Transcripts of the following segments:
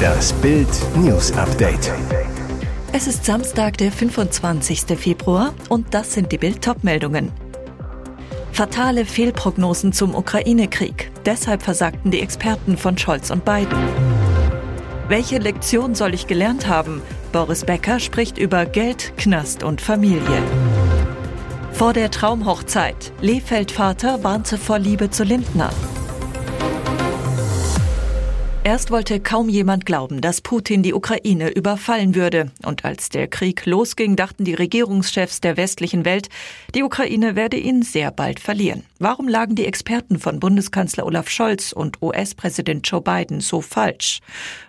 Das Bild News Update. Es ist Samstag, der 25. Februar und das sind die Bild meldungen Fatale Fehlprognosen zum Ukraine-Krieg. Deshalb versagten die Experten von Scholz und Biden. Welche Lektion soll ich gelernt haben? Boris Becker spricht über Geld, Knast und Familie. Vor der Traumhochzeit. Lehfeld-Vater warnte vor Liebe zu Lindner. Erst wollte kaum jemand glauben, dass Putin die Ukraine überfallen würde. Und als der Krieg losging, dachten die Regierungschefs der westlichen Welt, die Ukraine werde ihn sehr bald verlieren. Warum lagen die Experten von Bundeskanzler Olaf Scholz und US-Präsident Joe Biden so falsch?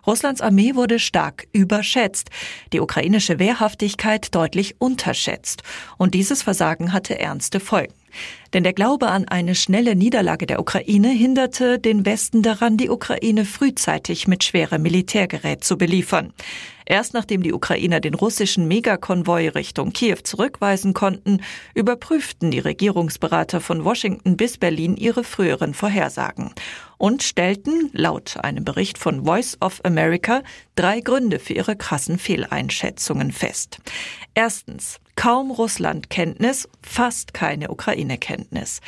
Russlands Armee wurde stark überschätzt, die ukrainische Wehrhaftigkeit deutlich unterschätzt. Und dieses Versagen hatte ernste Folgen. Denn der Glaube an eine schnelle Niederlage der Ukraine hinderte den Westen daran, die Ukraine frühzeitig mit schwerem Militärgerät zu beliefern. Erst nachdem die Ukrainer den russischen Megakonvoi Richtung Kiew zurückweisen konnten, überprüften die Regierungsberater von Washington bis Berlin ihre früheren Vorhersagen und stellten, laut einem Bericht von Voice of America, drei Gründe für ihre krassen Fehleinschätzungen fest. Erstens, kaum Russlandkenntnis, fast keine Ukraine-Kenntnis.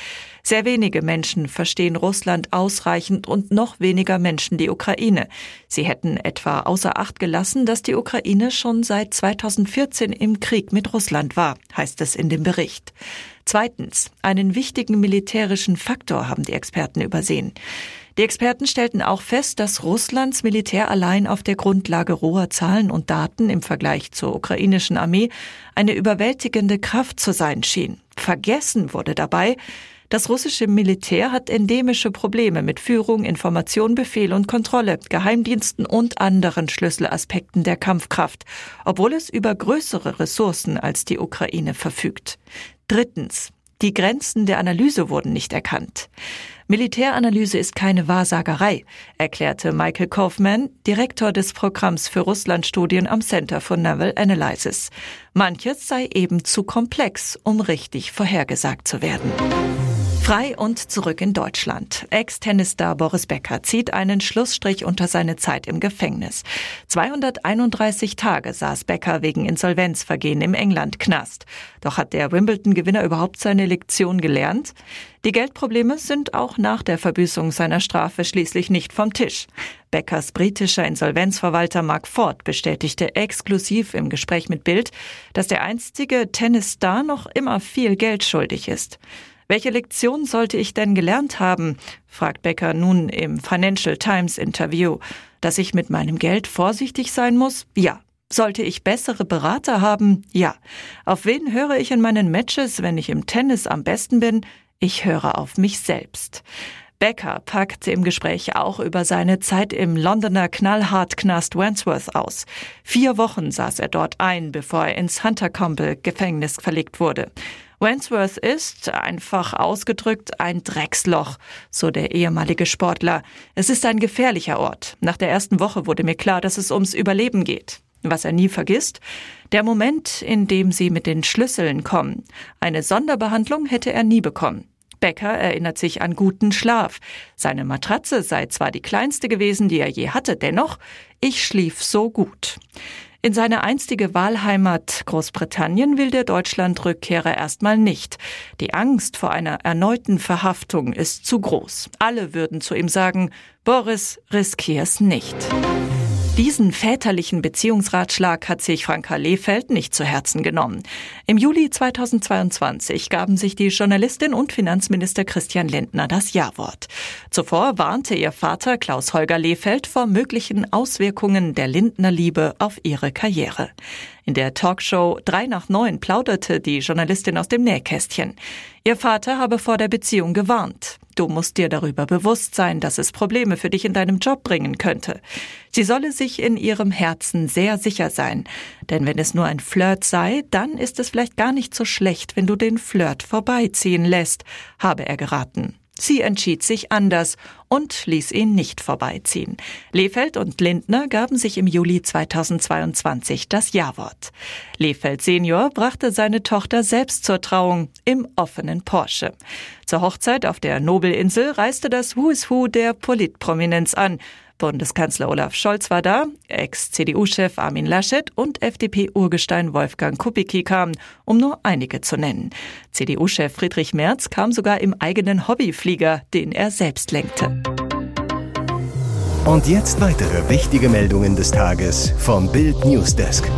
Sehr wenige Menschen verstehen Russland ausreichend und noch weniger Menschen die Ukraine. Sie hätten etwa außer Acht gelassen, dass die Ukraine schon seit 2014 im Krieg mit Russland war, heißt es in dem Bericht. Zweitens, einen wichtigen militärischen Faktor haben die Experten übersehen. Die Experten stellten auch fest, dass Russlands Militär allein auf der Grundlage roher Zahlen und Daten im Vergleich zur ukrainischen Armee eine überwältigende Kraft zu sein schien. Vergessen wurde dabei, das russische Militär hat endemische Probleme mit Führung, Information, Befehl und Kontrolle, Geheimdiensten und anderen Schlüsselaspekten der Kampfkraft, obwohl es über größere Ressourcen als die Ukraine verfügt. Drittens. Die Grenzen der Analyse wurden nicht erkannt. Militäranalyse ist keine Wahrsagerei, erklärte Michael Kaufman, Direktor des Programms für Russlandstudien am Center for Naval Analysis. Manches sei eben zu komplex, um richtig vorhergesagt zu werden. Frei und zurück in Deutschland. Ex-Tennisstar Boris Becker zieht einen Schlussstrich unter seine Zeit im Gefängnis. 231 Tage saß Becker wegen Insolvenzvergehen im England-Knast. Doch hat der Wimbledon-Gewinner überhaupt seine Lektion gelernt? Die Geldprobleme sind auch nach der Verbüßung seiner Strafe schließlich nicht vom Tisch. Beckers britischer Insolvenzverwalter Mark Ford bestätigte exklusiv im Gespräch mit Bild, dass der einstige Tennisstar noch immer viel Geld schuldig ist. Welche Lektion sollte ich denn gelernt haben? fragt Becker nun im Financial Times Interview. Dass ich mit meinem Geld vorsichtig sein muss? Ja. Sollte ich bessere Berater haben? Ja. Auf wen höre ich in meinen Matches, wenn ich im Tennis am besten bin? Ich höre auf mich selbst. Becker packte im Gespräch auch über seine Zeit im Londoner Knallhartknast Wandsworth aus. Vier Wochen saß er dort ein, bevor er ins Hunter Comble Gefängnis verlegt wurde. Wandsworth ist, einfach ausgedrückt, ein Drecksloch, so der ehemalige Sportler. Es ist ein gefährlicher Ort. Nach der ersten Woche wurde mir klar, dass es ums Überleben geht. Was er nie vergisst, der Moment, in dem sie mit den Schlüsseln kommen. Eine Sonderbehandlung hätte er nie bekommen. Becker erinnert sich an guten Schlaf. Seine Matratze sei zwar die kleinste gewesen, die er je hatte, dennoch, ich schlief so gut. In seine einstige Wahlheimat Großbritannien will der Deutschlandrückkehrer erstmal nicht. Die Angst vor einer erneuten Verhaftung ist zu groß. Alle würden zu ihm sagen, Boris, riskier's nicht. Diesen väterlichen Beziehungsratschlag hat sich Franka Lehfeld nicht zu Herzen genommen. Im Juli 2022 gaben sich die Journalistin und Finanzminister Christian Lindner das Ja-Wort. Zuvor warnte ihr Vater Klaus Holger Lehfeld vor möglichen Auswirkungen der Lindner-Liebe auf ihre Karriere. In der Talkshow 3 nach 9 plauderte die Journalistin aus dem Nähkästchen. Ihr Vater habe vor der Beziehung gewarnt. Du musst dir darüber bewusst sein, dass es Probleme für dich in deinem Job bringen könnte. Sie solle sich in ihrem Herzen sehr sicher sein. Denn wenn es nur ein Flirt sei, dann ist es vielleicht gar nicht so schlecht, wenn du den Flirt vorbeiziehen lässt, habe er geraten. Sie entschied sich anders und ließ ihn nicht vorbeiziehen. Lefeld und Lindner gaben sich im Juli 2022 das Ja-Wort. Lefeld Senior brachte seine Tochter selbst zur Trauung im offenen Porsche. Zur Hochzeit auf der Nobelinsel reiste das Who is Who der Politprominenz an. Bundeskanzler Olaf Scholz war da, Ex-CDU-Chef Armin Laschet und FDP-Urgestein Wolfgang Kubicki kamen, um nur einige zu nennen. CDU-Chef Friedrich Merz kam sogar im eigenen Hobbyflieger, den er selbst lenkte. Und jetzt weitere wichtige Meldungen des Tages vom Bild Newsdesk.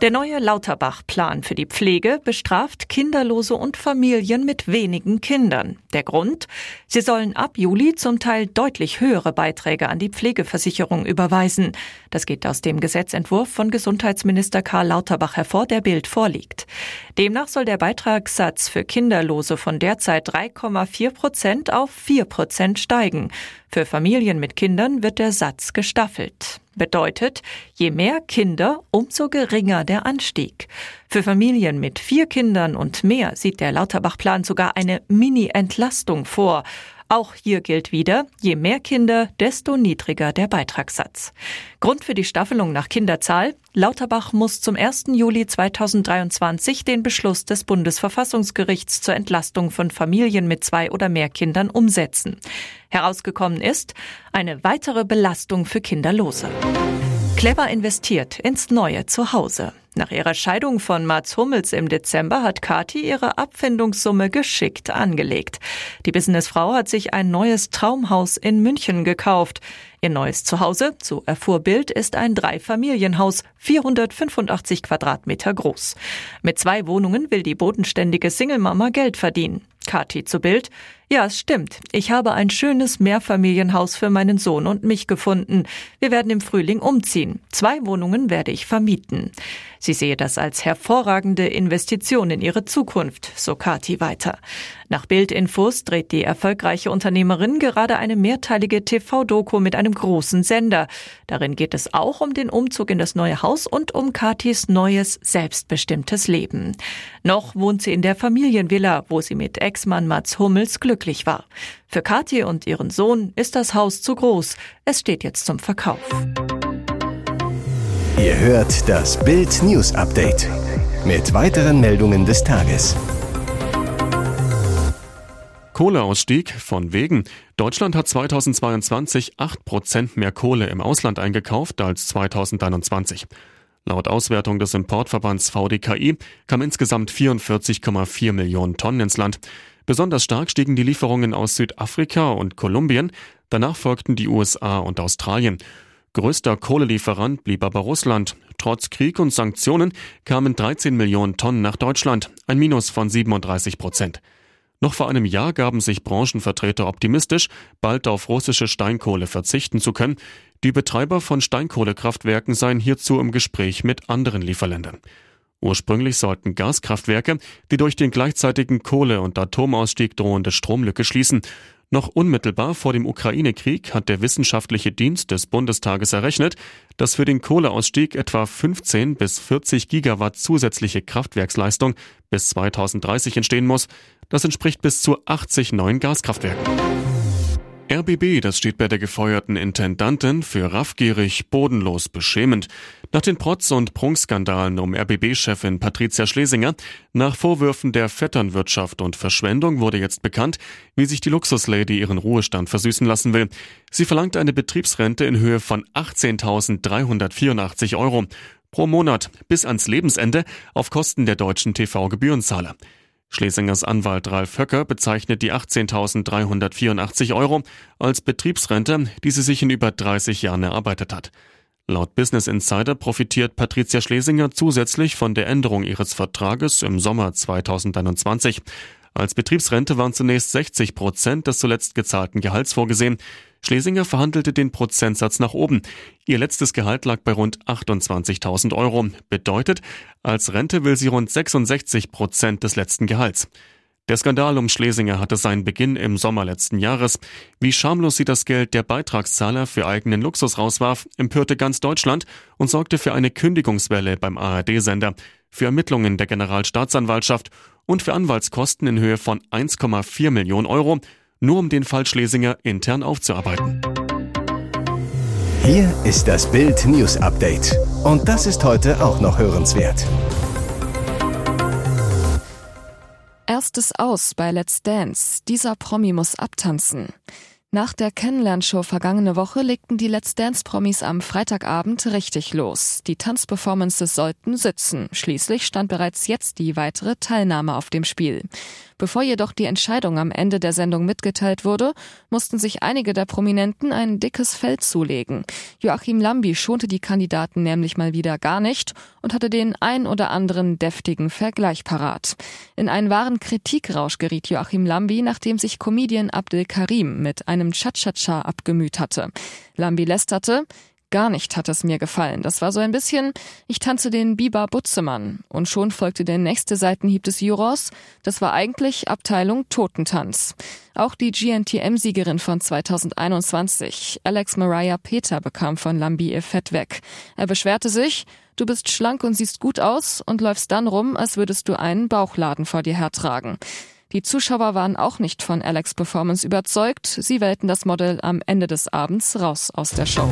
Der neue Lauterbach-Plan für die Pflege bestraft Kinderlose und Familien mit wenigen Kindern. Der Grund? Sie sollen ab Juli zum Teil deutlich höhere Beiträge an die Pflegeversicherung überweisen. Das geht aus dem Gesetzentwurf von Gesundheitsminister Karl Lauterbach hervor, der Bild vorliegt. Demnach soll der Beitragssatz für Kinderlose von derzeit 3,4 Prozent auf 4 Prozent steigen. Für Familien mit Kindern wird der Satz gestaffelt. Bedeutet, je mehr Kinder, umso geringer der Anstieg. Für Familien mit vier Kindern und mehr sieht der Lauterbach-Plan sogar eine Mini-Entlastung vor. Auch hier gilt wieder, je mehr Kinder, desto niedriger der Beitragssatz. Grund für die Staffelung nach Kinderzahl, Lauterbach muss zum 1. Juli 2023 den Beschluss des Bundesverfassungsgerichts zur Entlastung von Familien mit zwei oder mehr Kindern umsetzen. Herausgekommen ist eine weitere Belastung für Kinderlose. Clever investiert ins neue Zuhause. Nach ihrer Scheidung von Mats Hummels im Dezember hat Kati ihre Abfindungssumme geschickt angelegt. Die Businessfrau hat sich ein neues Traumhaus in München gekauft. Ihr neues Zuhause, so erfuhr Bild, ist ein Dreifamilienhaus, 485 Quadratmeter groß. Mit zwei Wohnungen will die bodenständige Single-Mama Geld verdienen. Kathi zu Bild. Ja, es stimmt. Ich habe ein schönes Mehrfamilienhaus für meinen Sohn und mich gefunden. Wir werden im Frühling umziehen. Zwei Wohnungen werde ich vermieten. Sie sehe das als hervorragende Investition in ihre Zukunft, so Kati weiter. Nach Bildinfos dreht die erfolgreiche Unternehmerin gerade eine mehrteilige TV-Doku mit einem großen Sender. Darin geht es auch um den Umzug in das neue Haus und um Katis neues, selbstbestimmtes Leben. Noch wohnt sie in der Familienvilla, wo sie mit Ex-Mann Mats Hummels glücklich war. Für Kathi und ihren Sohn ist das Haus zu groß. Es steht jetzt zum Verkauf. Ihr hört das Bild News Update mit weiteren Meldungen des Tages. Kohleausstieg von wegen. Deutschland hat 2022 8 Prozent mehr Kohle im Ausland eingekauft als 2021. Laut Auswertung des Importverbands VDKI kam insgesamt 44,4 Millionen Tonnen ins Land. Besonders stark stiegen die Lieferungen aus Südafrika und Kolumbien, danach folgten die USA und Australien. Größter Kohlelieferant blieb aber Russland. Trotz Krieg und Sanktionen kamen 13 Millionen Tonnen nach Deutschland, ein Minus von 37 Prozent. Noch vor einem Jahr gaben sich Branchenvertreter optimistisch, bald auf russische Steinkohle verzichten zu können. Die Betreiber von Steinkohlekraftwerken seien hierzu im Gespräch mit anderen Lieferländern. Ursprünglich sollten Gaskraftwerke die durch den gleichzeitigen Kohle- und Atomausstieg drohende Stromlücke schließen. Noch unmittelbar vor dem Ukraine-Krieg hat der wissenschaftliche Dienst des Bundestages errechnet, dass für den Kohleausstieg etwa 15 bis 40 Gigawatt zusätzliche Kraftwerksleistung bis 2030 entstehen muss. Das entspricht bis zu 80 neuen Gaskraftwerken. RBB, das steht bei der gefeuerten Intendantin für raffgierig, bodenlos, beschämend. Nach den Protz- und Prunkskandalen um RBB-Chefin Patricia Schlesinger, nach Vorwürfen der Vetternwirtschaft und Verschwendung wurde jetzt bekannt, wie sich die Luxuslady ihren Ruhestand versüßen lassen will. Sie verlangt eine Betriebsrente in Höhe von 18.384 Euro pro Monat bis ans Lebensende auf Kosten der deutschen TV-Gebührenzahler. Schlesingers Anwalt Ralf Höcker bezeichnet die 18.384 Euro als Betriebsrente, die sie sich in über 30 Jahren erarbeitet hat. Laut Business Insider profitiert Patricia Schlesinger zusätzlich von der Änderung ihres Vertrages im Sommer 2021. Als Betriebsrente waren zunächst 60 Prozent des zuletzt gezahlten Gehalts vorgesehen. Schlesinger verhandelte den Prozentsatz nach oben. Ihr letztes Gehalt lag bei rund 28.000 Euro. Bedeutet, als Rente will sie rund 66 Prozent des letzten Gehalts. Der Skandal um Schlesinger hatte seinen Beginn im Sommer letzten Jahres. Wie schamlos sie das Geld der Beitragszahler für eigenen Luxus rauswarf, empörte ganz Deutschland und sorgte für eine Kündigungswelle beim ARD-Sender, für Ermittlungen der Generalstaatsanwaltschaft und für Anwaltskosten in Höhe von 1,4 Millionen Euro nur um den Fall Schlesinger intern aufzuarbeiten. Hier ist das Bild News Update. Und das ist heute auch noch hörenswert. Erstes Aus bei Let's Dance. Dieser Promi muss abtanzen. Nach der Kennenlernshow vergangene Woche legten die Let's Dance-Promis am Freitagabend richtig los. Die Tanzperformances sollten sitzen. Schließlich stand bereits jetzt die weitere Teilnahme auf dem Spiel. Bevor jedoch die Entscheidung am Ende der Sendung mitgeteilt wurde, mussten sich einige der Prominenten ein dickes Feld zulegen. Joachim Lambi schonte die Kandidaten nämlich mal wieder gar nicht und hatte den ein oder anderen deftigen Vergleich parat. In einen wahren Kritikrausch geriet Joachim Lambi, nachdem sich Comedian Abdel Karim mit einem Cha-Cha-Cha abgemüht hatte. Lambi lästerte, Gar nicht hat es mir gefallen. Das war so ein bisschen, ich tanze den Biber Butzemann. Und schon folgte der nächste Seitenhieb des Jurors. Das war eigentlich Abteilung Totentanz. Auch die GNTM-Siegerin von 2021, Alex Mariah Peter, bekam von Lambi ihr Fett weg. Er beschwerte sich, du bist schlank und siehst gut aus und läufst dann rum, als würdest du einen Bauchladen vor dir hertragen. Die Zuschauer waren auch nicht von Alex Performance überzeugt. Sie wählten das Model am Ende des Abends raus aus der Show.